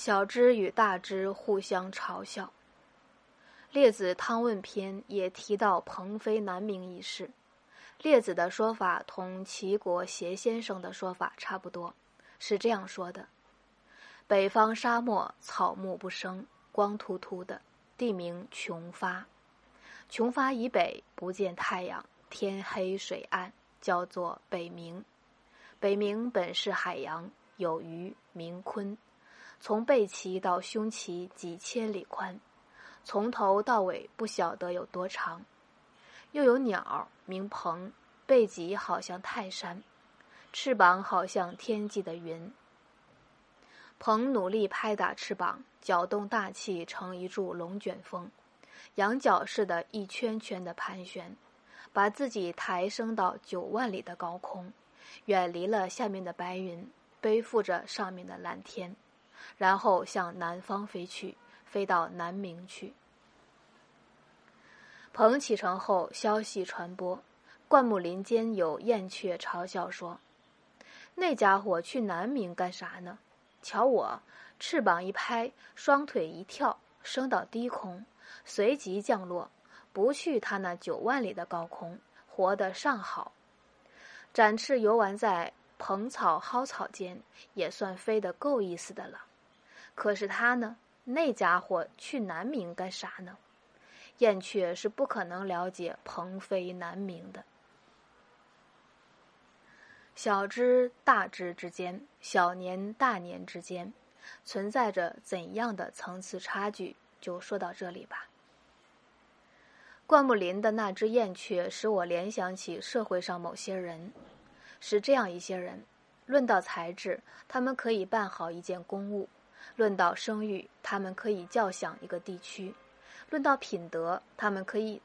小知与大知互相嘲笑。《列子汤问篇》也提到鹏飞南明一事。列子的说法同齐国协先生的说法差不多，是这样说的：北方沙漠，草木不生，光秃秃的，地名穷发。穷发以北，不见太阳，天黑水暗，叫做北冥。北冥本是海洋，有鱼名鲲，从背鳍到胸鳍几千里宽，从头到尾不晓得有多长。又有鸟名鹏，背脊好像泰山，翅膀好像天际的云。鹏努力拍打翅膀，搅动大气，成一柱龙卷风，羊角似的一圈圈的盘旋，把自己抬升到九万里的高空，远离了下面的白云，背负着上面的蓝天，然后向南方飞去，飞到南冥去。鹏启程后，消息传播，灌木林间有燕雀嘲笑说：“那家伙去南冥干啥呢？瞧我，翅膀一拍，双腿一跳，升到低空，随即降落，不去他那九万里的高空，活得尚好。展翅游玩在蓬草蒿草间，也算飞得够意思的了。可是他呢？那家伙去南明干啥呢？”燕雀是不可能了解鹏飞南冥的。小知大知之间，小年大年之间，存在着怎样的层次差距？就说到这里吧。灌木林的那只燕雀使我联想起社会上某些人，是这样一些人：论到才智，他们可以办好一件公务；论到声誉，他们可以叫响一个地区。论到品德，他们可以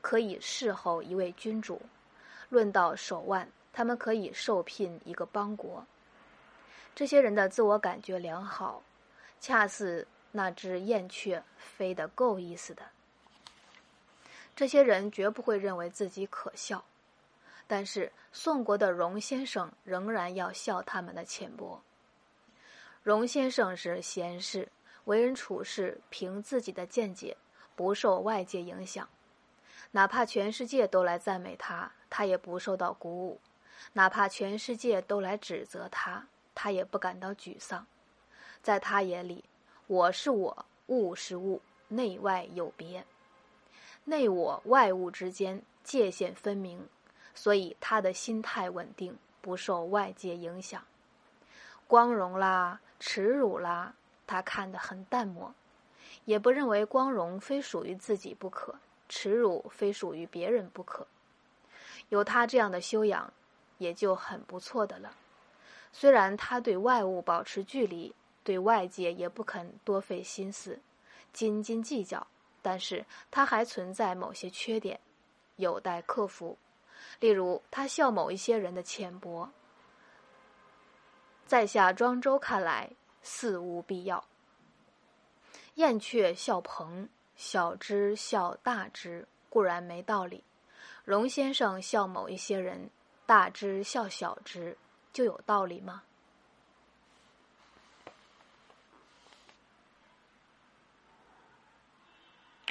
可以侍候一位君主；论到手腕，他们可以受聘一个邦国。这些人的自我感觉良好，恰似那只燕雀飞得够意思的。这些人绝不会认为自己可笑，但是宋国的荣先生仍然要笑他们的浅薄。荣先生是贤士，为人处事凭自己的见解。不受外界影响，哪怕全世界都来赞美他，他也不受到鼓舞；哪怕全世界都来指责他，他也不感到沮丧。在他眼里，我是我，物是物，内外有别，内我外物之间界限分明，所以他的心态稳定，不受外界影响。光荣啦，耻辱啦，他看得很淡漠。也不认为光荣非属于自己不可，耻辱非属于别人不可。有他这样的修养，也就很不错的了。虽然他对外物保持距离，对外界也不肯多费心思，斤斤计较，但是他还存在某些缺点，有待克服。例如，他笑某一些人的浅薄，在下庄周看来，似无必要。燕雀笑鹏，小之笑大之，固然没道理；龙先生笑某一些人，大之笑小之，就有道理吗？